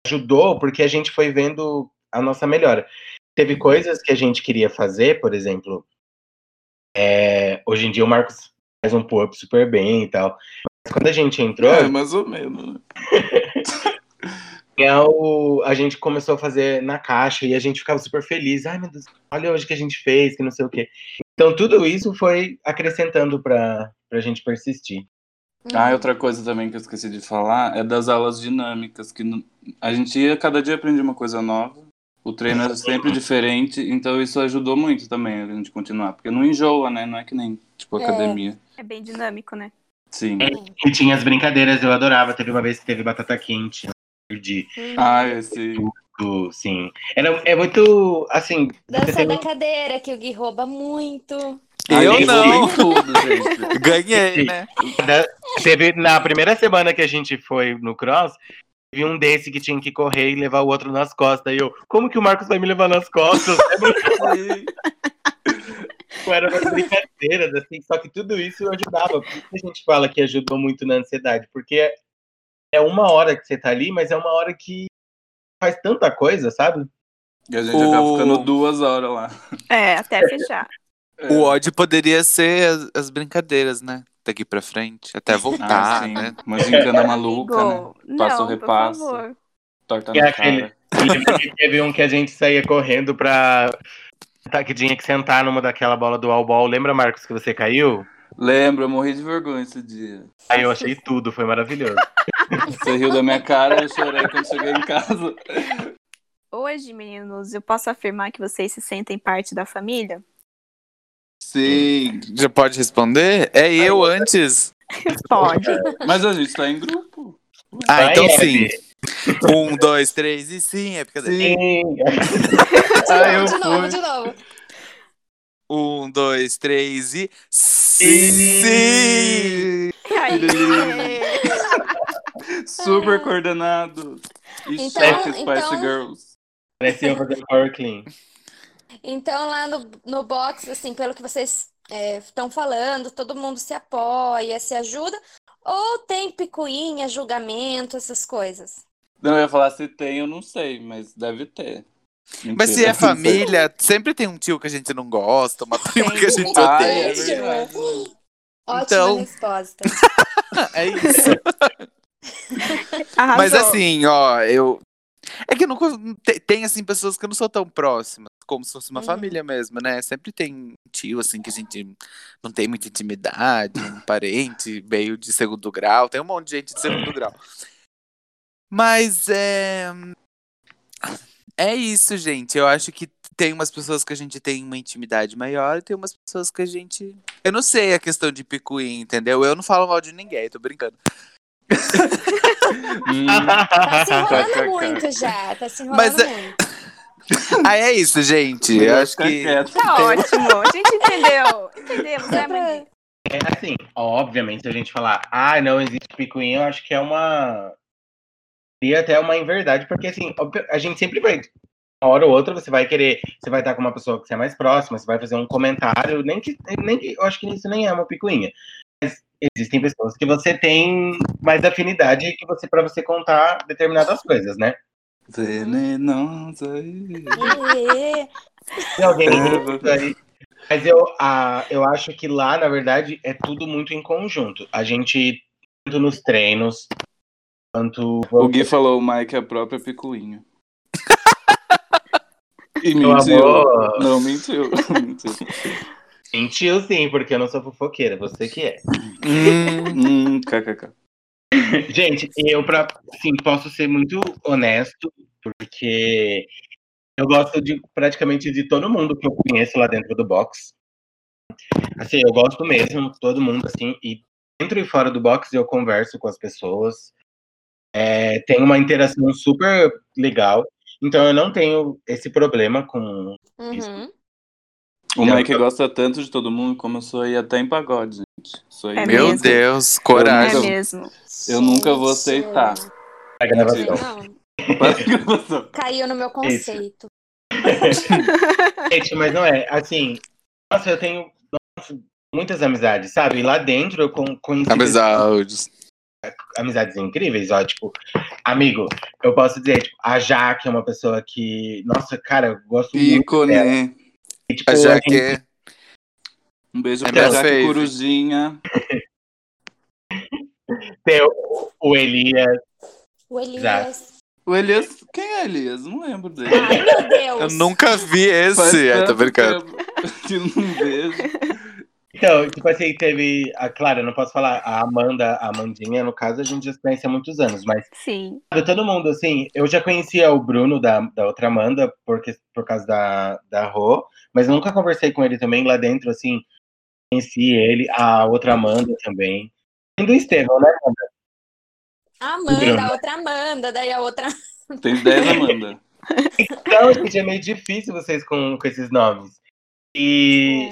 ajudou porque a gente foi vendo a nossa melhora. Teve coisas que a gente queria fazer, por exemplo. é, hoje em dia o Marcos faz um pull-up super bem e tal. Mas quando a gente entrou, É, mais ou menos. né? é o, a gente começou a fazer na caixa e a gente ficava super feliz. Ai, meu Deus, olha hoje que a gente fez, que não sei o quê. Então, tudo isso foi acrescentando para a gente persistir. Ah, e outra coisa também que eu esqueci de falar é das aulas dinâmicas, que a gente ia, cada dia aprendia uma coisa nova. O treino era sempre diferente, então isso ajudou muito também a gente continuar. Porque não enjoa, né? Não é que nem, tipo, É. academia. É bem dinâmico, né? Sim. E tinha as brincadeiras, eu adorava. Teve uma vez que teve batata quente, eu perdi. Ah, esse. tudo, Sim. Era, é muito, assim... Dança teve- da cadeira, que o Gui rouba muito. Eu ele não. tudo, gente. Ganhei, né? Da- Teve na primeira semana que a gente foi no cross, teve um desse que tinha que correr e levar o outro nas costas. E eu, como que o Marcos vai me levar nas costas? Era umas brincadeiras, assim, só que tudo isso ajudava. Por isso que a gente fala que ajudou muito na ansiedade, porque é uma hora que você tá ali, mas é uma hora que faz tanta coisa, sabe? E a gente acaba O- ficando duas horas lá. É, até fechar. O ódio poderia ser as, as brincadeiras, né? Daqui pra frente, até Ah, voltar, sim. né? Uma gincana maluca, né? Passa o não, por repasso. favor. Torta na aquele- cara. Teve um que a gente saía correndo pra. Tá, que tinha que sentar numa daquela bola do all-ball. Lembra, Marcos, que você caiu? Lembro, eu morri de vergonha esse dia. Aí eu achei tudo, foi maravilhoso. Você riu da minha cara, eu chorei quando cheguei em casa. Hoje, meninos, eu posso afirmar que vocês se sentem parte da família? Sim. Já pode responder? É eu antes. Pode. Mas a gente tá em grupo. Ah, Vai, então Eve. sim. Um, dois, três e sim, é brincadeira. Sim. De Ah, novo, eu de novo, de novo. Um, dois, três e sim! Super coordenado. E Então- chefe Spice então- Girls. Parece eu fazendo power clean. Então, lá no, no box, assim, pelo que vocês estão falando, todo mundo se apoia, se ajuda, ou tem picuinha, julgamento, essas coisas? Não, eu ia falar se tem, eu não sei, mas deve ter. Mas se Mentira, é família, sempre tem um tio que a gente não gosta, uma prima que a gente Ah, odeia. é verdade. Ótima Então- resposta. É isso. Arrasou. Mas assim, ó, eu. É que eu não. Tem, assim, pessoas que eu não sou tão próximas, como se fosse uma Uhum. família mesmo, né? Sempre tem tio, assim, que a gente não tem muita intimidade, um parente meio de segundo grau. Tem um monte de gente de segundo grau. Mas é. É isso, gente. Eu acho que tem umas pessoas que a gente tem uma intimidade maior e tem umas pessoas que a gente. Eu não sei a questão de picuinha, entendeu? Eu não falo mal de ninguém, tô brincando. Hum, Tá se enrolando KKK. muito já. Tá se enrolando Mas é- muito. Ah, é isso, gente. Eu acho que. Tá ótimo. A gente entendeu. Entendemos, né? É assim, obviamente, se a gente falar, ah, não existe picuinha, eu acho que é uma. Seria até uma inverdade, porque assim, a gente sempre vai. Uma hora ou outra você vai querer, você vai estar com uma pessoa que você é mais próxima, você vai fazer um comentário, nem que, nem que eu acho que isso nem é uma picuinha. Existem pessoas que você tem mais afinidade que você para você contar determinadas coisas, né? Venenosa. Tem alguém É, aí. Mas eu, a, eu acho que lá, na verdade, é tudo muito em conjunto. A gente, tanto nos treinos, quanto. O Gui falou o Mike é a própria picuinha. E Meu mentiu. amor. Não, mentiu. mentiu. Mentiu sim, porque eu não sou fofoqueira, você que é. Hum, Hum, kkk. Gente, eu pra, sim, posso ser muito honesto, porque eu gosto de praticamente de todo mundo que eu conheço lá dentro do box. Assim, eu gosto mesmo, todo mundo, assim, e dentro e fora do box eu converso com as pessoas. É, tem uma interação super legal. Então eu não tenho esse problema com. Uhum. O Já- Mike gosta tanto de todo mundo que começou a ir até em pagode, gente. Isso aí É Meu mesmo. Deus, É coragem. mesmo. Eu nunca vou aceitar. A gravação. Caiu no meu conceito. Gente, mas não é. Assim, nossa, eu tenho nossa, muitas amizades, sabe? E lá dentro eu con- conheci Amizades. amizades incríveis, ó, tipo, amigo, eu posso dizer, tipo, a Jaque é uma pessoa que, nossa, cara, eu gosto muito dela. E, tipo, A Jaque gente- Um beijo É pra Jaque fave. Corujinha. tem o, o Elias, O Elias. O Elias. Quem é Elias? Não lembro dele. Ai, meu Deus. Eu nunca vi esse. É, tô tanto brincando. Que eu não vejo. Então, tipo assim, teve. A, claro, eu não posso falar. A Amanda, a Amandinha, no caso, a gente já se conhece há muitos anos, mas Sim. todo mundo, assim, eu já conhecia o Bruno da, da outra Amanda, porque, por causa da, da Rô, mas nunca conversei com ele também lá dentro, assim. Conheci ele, a outra Amanda também. E do Estevão, né, Amanda? A Amanda, a outra Amanda, daí a outra. Tem 10, Amanda. Então, gente, é meio difícil vocês com, com esses nomes. E,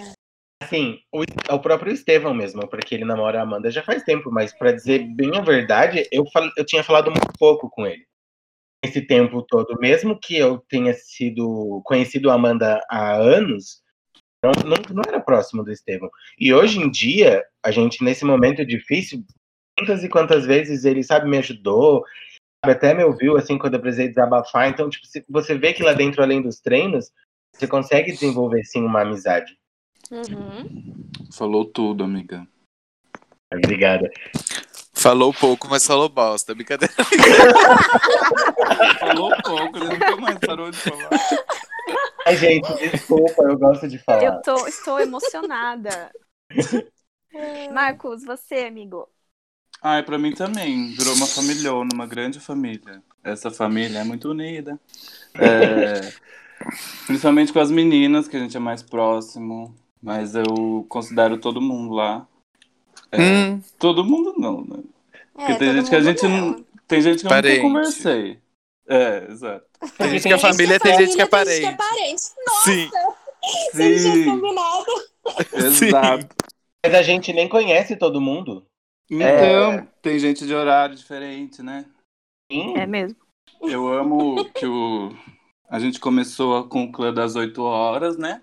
assim, o, é o próprio Estevão mesmo, porque ele namora a Amanda já faz tempo, mas pra dizer bem a verdade, eu, fal, eu tinha falado muito pouco com ele. Esse tempo todo, mesmo que eu tenha sido conhecido a Amanda há anos, não, não, não era próximo do Estevão. E hoje em dia, a gente, nesse momento difícil, quantas e quantas vezes ele, sabe, me ajudou, sabe, até me ouviu, assim, quando eu precisei desabafar. Então, tipo, se- você vê que lá dentro, além dos treinos, você consegue desenvolver, sim, uma amizade. Uhum. Falou tudo, amiga. Obrigada. Falou pouco, mas falou bosta. Brincadeira. Falou pouco, ele nunca mais parou de falar. Ai, gente, desculpa, eu gosto de falar. Eu tô, estou emocionada. Marcos, você, amigo. Ai, pra mim também. Virou uma familhona, uma grande família. Essa família é muito unida. É, principalmente com as meninas, que a gente é mais próximo. Mas eu considero todo mundo lá. É, Hum, Todo mundo não, né? Porque É, tem gente que a mundo gente não. não. Tem gente que eu Parente. nunca conversei. É, exato. tem gente que é família, tem gente que é Tem gente que é parente. parente. Nossa, Sim. Sim, combinado. exato. Mas a gente nem conhece todo mundo. Então, tem gente de horário diferente, né? Sim. É mesmo. Eu amo que o. A gente começou com o clã das 8 horas, né?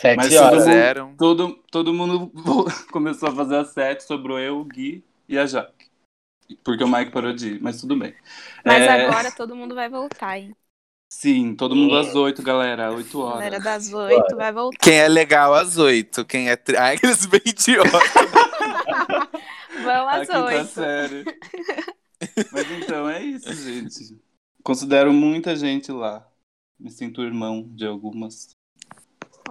Sete Mas horas. todo mundo- Fizeram. Todo, todo mundo começou a fazer às 7, sobrou eu, o Gui e a Jaque. Porque o Mike parou de ir, mas tudo bem. Mas É, agora todo mundo vai voltar, hein? Sim, todo mundo às 8, galera. 8 A horas. galera das oito vai voltar. Quem é legal às oito. Quem é. Tri... Ai, aqueles bem idiotas. Vão às quinta oito. Mas então é isso, gente. Considero muita gente lá. Me sinto irmão de algumas.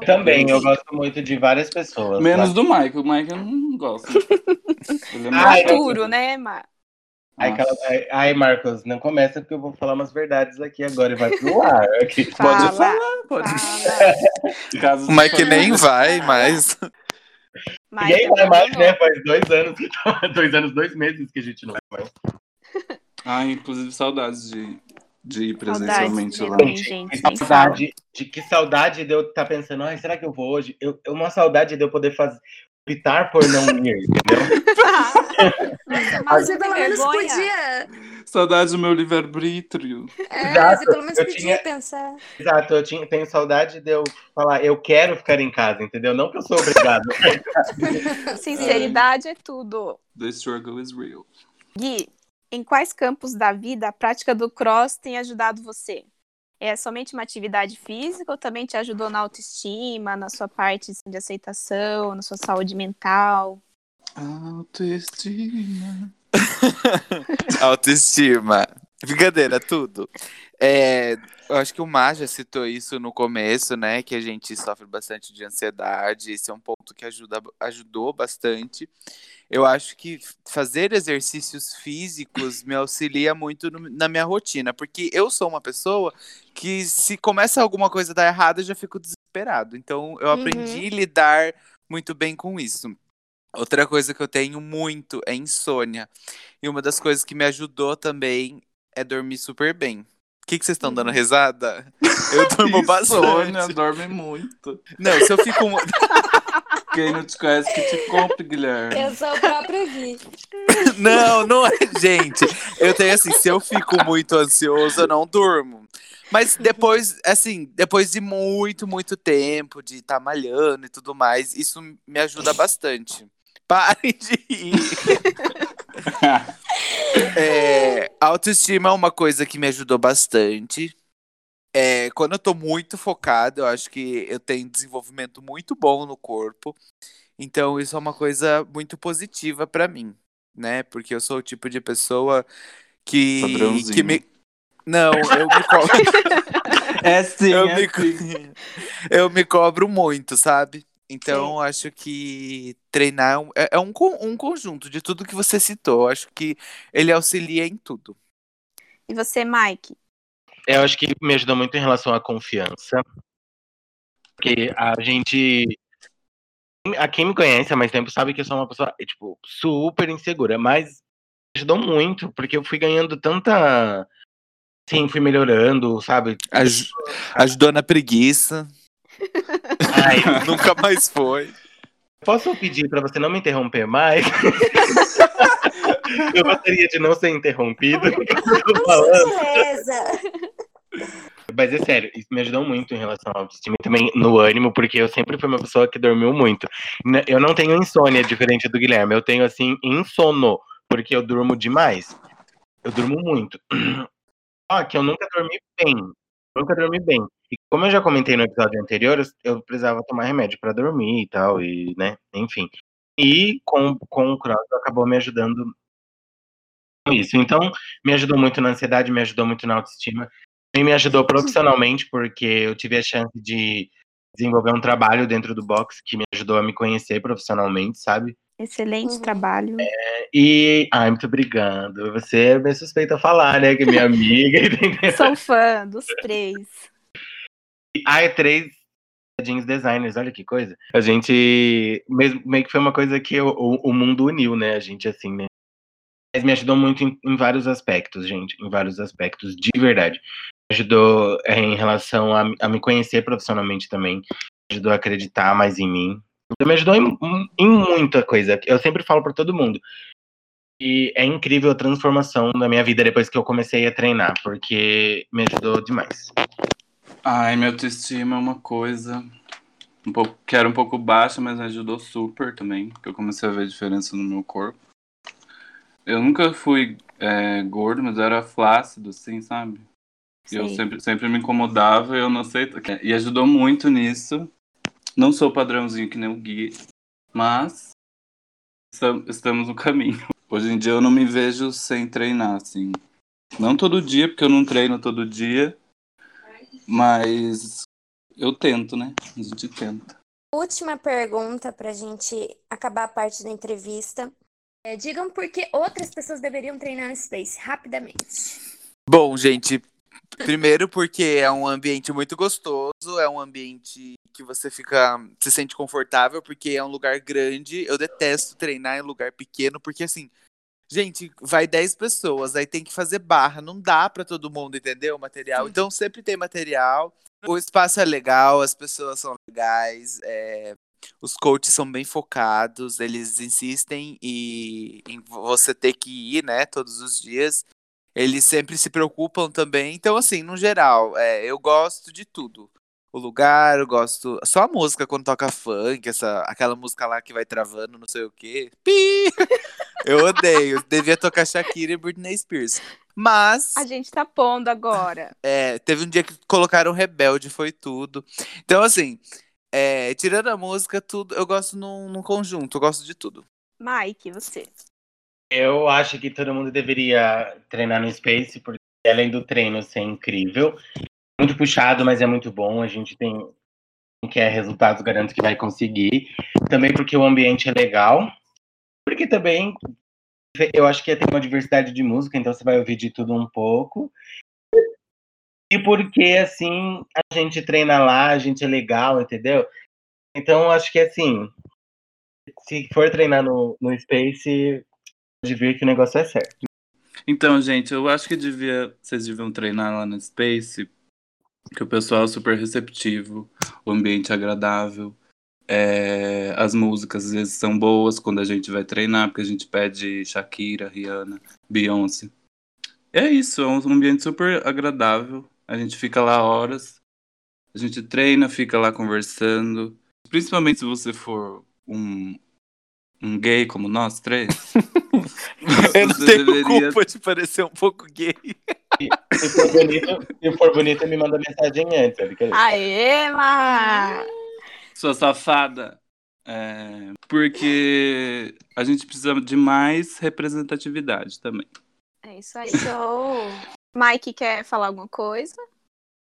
Também, eu gosto muito de várias pessoas. Menos lá. do Mike. O Mike eu não gosto. Ele é muito Arturo, né, Mar? Ai, aquela- ai, ai, Marcos, não começa porque eu vou falar umas verdades aqui agora e vai pro ar. Aqui. Pode Fala. falar, pode. Fala. Mike de nem vai mais. Mike Ninguém vai mais, né? Faz dois anos, que- dois anos, dois meses que a gente não vai mais. Ah, inclusive saudades de, de ir presencialmente dele lá. gente. Que fala. saudade, de que saudade de eu estar pensando, ai, será que eu vou hoje? Eu, eu- uma saudade de eu poder fazer, optar por não ir, entendeu? Mas Você pelo menos vergonha? podia. Saudades do meu livre-arbítrio. É, Exato, você pelo menos eu podia tinha- pensar. Exato, eu tinha, tenho saudade de eu falar, eu quero ficar em casa, entendeu? Não que eu sou obrigado. Sinceridade é tudo. The struggle is real. Gui, em quais campos da vida a prática do cross tem ajudado você? É somente uma atividade física ou também te ajudou na autoestima, na sua parte assim, de aceitação, na sua saúde mental? Autoestima. Autoestima. Brincadeira, tudo. É, eu acho que o Mar já citou isso no começo, né? Que a gente sofre bastante de ansiedade. Esse é um ponto que ajuda, ajudou bastante. Eu acho que fazer exercícios físicos me auxilia muito no- na minha rotina, porque eu sou uma pessoa que se começa alguma coisa a dar errado, eu já fico desesperado. Então eu Uhum. aprendi a lidar muito bem com isso. Outra coisa que eu tenho muito é insônia. E uma das coisas que me ajudou também é dormir super bem. O que, que vocês estão dando risada? Eu durmo Insônia, bastante. dorme muito. Não, se eu fico. Quem não te conhece que te compre, Guilherme. Eu sou o próprio Gui. Não, não é, gente. Eu tenho assim, se eu fico muito ansioso, eu não durmo. Mas depois, assim, depois de muito, muito tempo de estar malhando e tudo mais, isso me ajuda bastante. Parem de rir. É, autoestima é uma coisa que me ajudou bastante. É, quando eu tô muito focado, eu acho que eu tenho desenvolvimento muito bom no corpo. Então, isso é uma coisa muito positiva pra mim, né? Porque eu sou o tipo de pessoa que, que me. Não, eu me cobro. É sim, eu, é me... sim. eu me cobro muito, sabe? Então, acho que treinar é um- é, é um, um conjunto de tudo que você citou. Eu acho que ele auxilia em tudo. E você, Mike? Eu acho que me ajudou muito em relação à confiança. Porque a gente. A quem me conhece há mais tempo sabe que eu sou uma pessoa, tipo, super insegura, mas me ajudou muito, porque eu fui ganhando tanta. Sim, fui melhorando, sabe? Aj- ajudou na preguiça. Ai, Nunca mais foi. posso pedir pra você não me interromper mais? eu gostaria de não ser interrompido. Mas é sério, isso me ajudou muito em relação ao autoestima e também no ânimo, porque eu sempre fui uma pessoa que dormiu muito. Eu não tenho insônia, diferente do Guilherme. Eu tenho, assim, insono, porque eu durmo demais. Eu durmo muito. Só que eu nunca dormi bem. Nunca dormi bem. E como eu já comentei no episódio anterior, eu- precisava tomar remédio pra dormir e tal, e, né, enfim. E com, com o cross acabou me ajudando com isso. Então, me ajudou muito na ansiedade, me ajudou muito na autoestima. Também me ajudou profissionalmente, porque eu tive a chance de desenvolver um trabalho dentro do box que me ajudou a me conhecer profissionalmente, sabe? Excelente Uhum. trabalho. E. Ai, muito obrigado. Você é bem suspeita a falar, né? Que é minha amiga. entendeu? Sou fã dos três. Ah, é três jeans designers, olha que coisa. A gente. Mesmo, meio que foi uma coisa que o, o, o mundo uniu, né? A gente, assim, né? Mas me ajudou muito em, em vários aspectos, gente. Em vários aspectos, de verdade. Me ajudou é, em relação a, a me conhecer profissionalmente também. Me ajudou a acreditar mais em mim. Me ajudou em, em muita coisa. Eu sempre falo pra todo mundo. E é incrível a transformação da minha vida depois que eu comecei a treinar, porque me ajudou demais. Ai, minha autoestima é uma coisa um pouco, que era um pouco baixa, mas ajudou super também, porque eu comecei a ver diferença no meu corpo. Eu nunca fui é, gordo, mas eu era flácido, assim, sabe? E eu sempre, sempre me incomodava e eu não sei. E ajudou muito nisso. Não sou padrãozinho que nem o Gui, mas estam- estamos no caminho. Hoje em dia eu não me vejo sem treinar, assim. Não todo dia, porque eu não treino todo dia. Mas eu tento, né? A gente tenta. Última pergunta pra gente acabar a parte da entrevista. É, digam por que outras pessoas deveriam treinar no Space, rapidamente. Bom, gente, primeiro porque é um ambiente muito gostoso, é um ambiente que você fica, se sente confortável, porque é um lugar grande. Eu detesto treinar em lugar pequeno, porque assim, gente, vai 10 pessoas, aí tem que fazer barra, não dá pra todo mundo, entendeu? O material. Então sempre tem material. O espaço é legal, as pessoas são legais, é, os coaches são bem focados, eles insistem e, em você ter que ir, né, todos os dias. Eles sempre se preocupam também. Então, assim, no geral, é, eu gosto de tudo. O lugar, eu gosto. Só a música quando toca funk, essa, aquela música lá que vai travando, não sei o quê. Pi! Eu odeio. Devia tocar Shakira e Britney Spears. Mas. A gente tá pondo agora. É, teve um dia que colocaram Rebelde, foi tudo. Então, assim, é, tirando a música, tudo, eu gosto num, num conjunto, eu gosto de tudo. Mike, você. Eu acho que todo mundo deveria treinar no Space, porque além do treino ser incrível, muito puxado, mas é muito bom. A gente tem quem quer resultados, garanto que vai conseguir. Também porque o ambiente é legal. Porque também eu acho que tem uma diversidade de música, então você vai ouvir de tudo um pouco. E porque, assim, a gente treina lá, a gente é legal, entendeu? Então, acho que, assim, se for treinar no, no Space, pode ver que o negócio é certo. Então, gente, eu acho que devia, vocês deviam treinar lá no Space, que o pessoal é super receptivo, o ambiente é agradável, é, as músicas às vezes são boas quando a gente vai treinar, porque a gente pede Shakira, Rihanna, Beyoncé. É isso, é um ambiente super agradável. A gente fica lá horas, a gente treina, fica lá conversando. Principalmente se você for um, um gay como nós três. Eu não tenho deveria- culpa de parecer um pouco gay. Se for bonito, se for bonito me manda mensagem antes, Aê, Ma! Sua safada. É, porque a gente precisa de mais representatividade também. É isso aí. Show! Mike quer falar alguma coisa?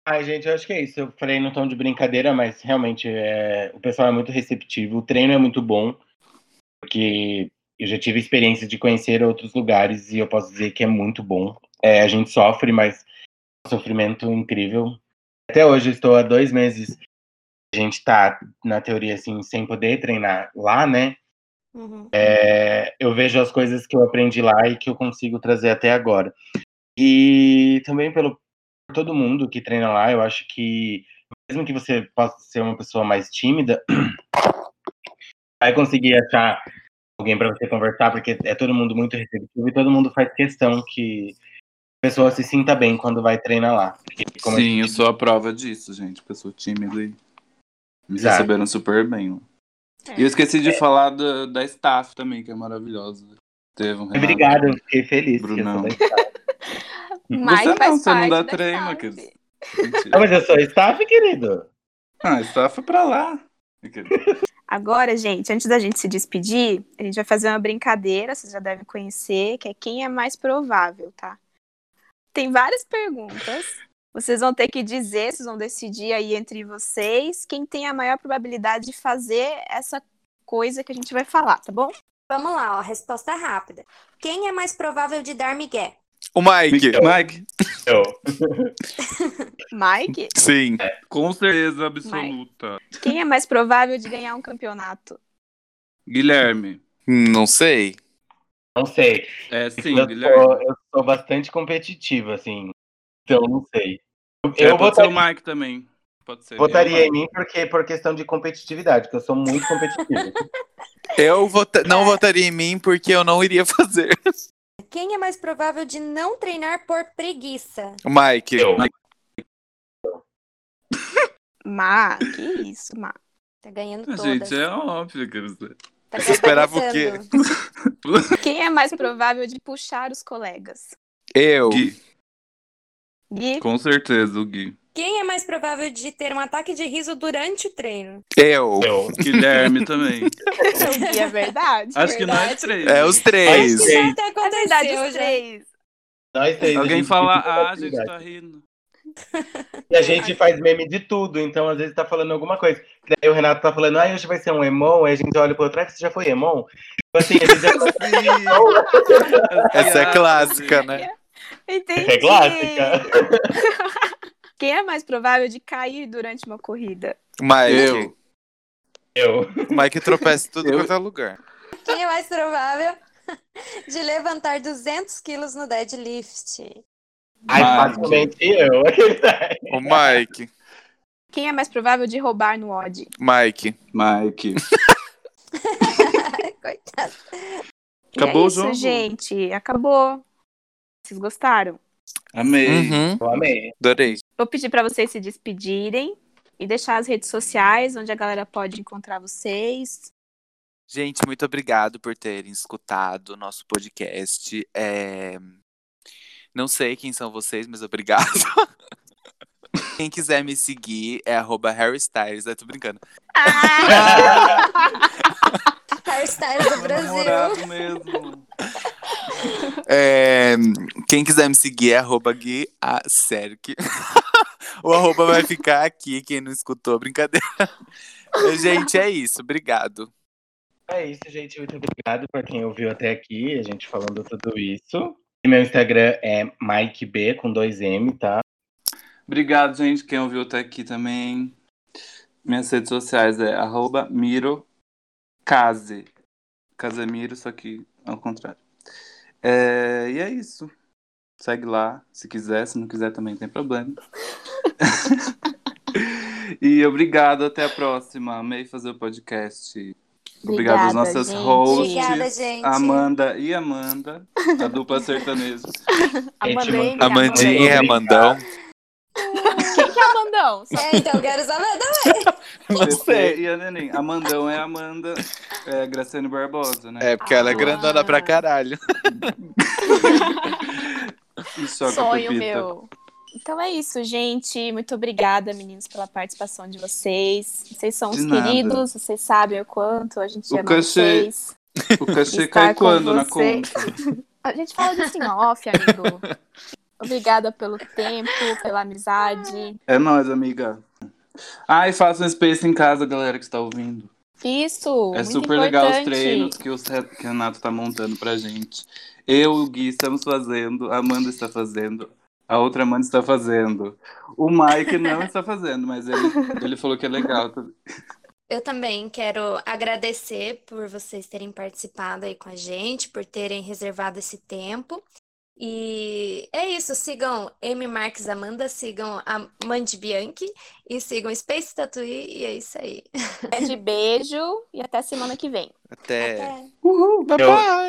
Ai, gente, eu acho que é isso. Eu falei no tom de brincadeira, mas realmente é... o pessoal é muito receptivo, o treino é muito bom, porque eu já tive experiência de conhecer outros lugares e eu posso dizer que é muito bom. É, a gente sofre, mas é um sofrimento incrível. Até hoje estou há dois meses. A gente tá, na teoria, assim, sem poder treinar lá, né? Uhum. É, eu vejo as coisas que eu aprendi lá e que eu consigo trazer até agora. E também pelo todo mundo que treina lá, eu acho que mesmo que você possa ser uma pessoa mais tímida, vai conseguir achar alguém para você conversar, porque é todo mundo muito receptivo e todo mundo faz questão que pessoa se sinta bem quando vai treinar lá. Porque, como Sim, eu sou a prova disso, gente. Pessoa tímida e me Exato. receberam super bem. É. E eu esqueci de falar da, da staff também, que é maravilhosa. Estevam, Renato. Obrigado, eu fiquei feliz. Brunão. Mike Você não, você não dá treino, querido. Ah, mas eu sou staff, querido. Ah, staff pra lá. Agora, gente, antes da gente se despedir, a gente vai fazer uma brincadeira, vocês já devem conhecer, que é quem é mais provável, tá? Tem várias perguntas. Vocês vão ter que dizer, vocês vão decidir aí entre vocês quem tem a maior probabilidade de fazer essa coisa que a gente vai falar, tá bom? Vamos lá, ó, resposta rápida. Quem é mais provável de dar migué? O Mike. Mike, Eu. Mike, Sim. com certeza absoluta. quem é mais provável de ganhar um campeonato? Guilherme. Não sei. Não sei. É sim, eu, Guilherme. sou, eu sou bastante competitivo, assim. Então, não sei. Eu, É, eu votaria, o Mike também. Pode ser. votaria Eu, em mim porque, por questão de competitividade, que eu sou muito competitivo. Eu vota- não votaria em mim porque eu não iria fazer. Quem é mais provável de não treinar por preguiça? O Mike. Eu. Ma, que isso, Ma. Tá ganhando todas. Gente, é óbvio que você. Tá Você esperava o quê? Quem é mais provável de puxar os colegas? Eu. Gui, Gui, com certeza, o Gui. Quem é mais provável de ter um ataque de riso durante o treino? Eu. Eu. Guilherme também. O Gui é verdade. Acho que nós Verdade. três. É os Acho três. que já até É verdade, os três. Nós três. a Alguém fala, ah, a gente tá rindo. E a gente faz meme de tudo, então às vezes tá falando alguma coisa. Daí o Renato tá falando, ah, hoje vai ser um Emon, aí a gente olha pro outro, ah, você já foi Emon? Tipo assim, a gente já Essa é clássica, né? Entendi. é clássica. Quem é mais provável de cair durante uma corrida? Mike. Eu. Eu. Mike tropeça tudo Eu- quanto é lugar. Quem é mais provável de levantar 200 quilos no deadlift? Ai, facilmente eu. O Mike. Quem é mais provável de roubar no odd? Mike. Mike. Coitado. Acabou é o isso, jogo? gente. Acabou. Vocês gostaram? Amei. Uhum. Eu amei. Adorei. Vou pedir para vocês se despedirem e deixar as redes sociais onde a galera pode encontrar vocês. Gente, muito obrigado por terem escutado o nosso podcast. É, Não sei quem são vocês, mas obrigado. Quem quiser me seguir é arroba Harry Styles. Eu tô brincando. Hairstyles do Brasil. Mesmo. É, Quem quiser me seguir é arroba Gui Acerque. o arroba vai ficar aqui, quem não escutou, brincadeira. Gente, é isso. Obrigado. É isso, gente. Muito obrigado por quem ouviu até aqui, a gente falando tudo isso. E meu Instagram é MikeB com dois M, tá? Obrigado, gente, quem ouviu até aqui também. Minhas redes sociais é arroba Miro Case. Casemiro, só que ao contrário. É, e é isso. Segue lá, se quiser, se não quiser também não tem problema. e obrigado, até a próxima. Amei fazer o podcast. Obrigado às Obrigada, nossas gente. hosts, Obrigada, gente. Amanda e Amanda, a dupla sertaneja. Amandinha. Amandinha, Amanda. Amandão. Quem que é Amandão? Só- É, então, quero saber também. Você e a Neném. Amandão é Amanda é, Graciane Barbosa, né? É, porque ela é Ah. grandona pra caralho. Sonho meu. Então é isso, gente. Muito obrigada, meninos, pela participação de vocês. Vocês são De os nada. queridos, vocês sabem o quanto a gente O ama cachê vocês. O cachê cai quando na conta? A gente fala disso em off, amigo. Obrigada pelo tempo, pela amizade. É nóis, amiga. E faça um space em casa, galera que está ouvindo. Isso, É super legal os importante. treinos que o Renato tá montando pra gente. Eu e o Gui estamos fazendo, a Amanda está fazendo, a outra Amanda está fazendo. O Mike não está fazendo, mas ele, ele falou que é legal. Eu também quero agradecer por vocês terem participado aí com a gente, por terem reservado esse tempo. E é isso, sigam M Marques Amanda, sigam a Mandy Bianchi e sigam Space Tatuí e é isso aí. É de beijo e até semana que vem. Até. Até. Uhul! Bye Eu- bye.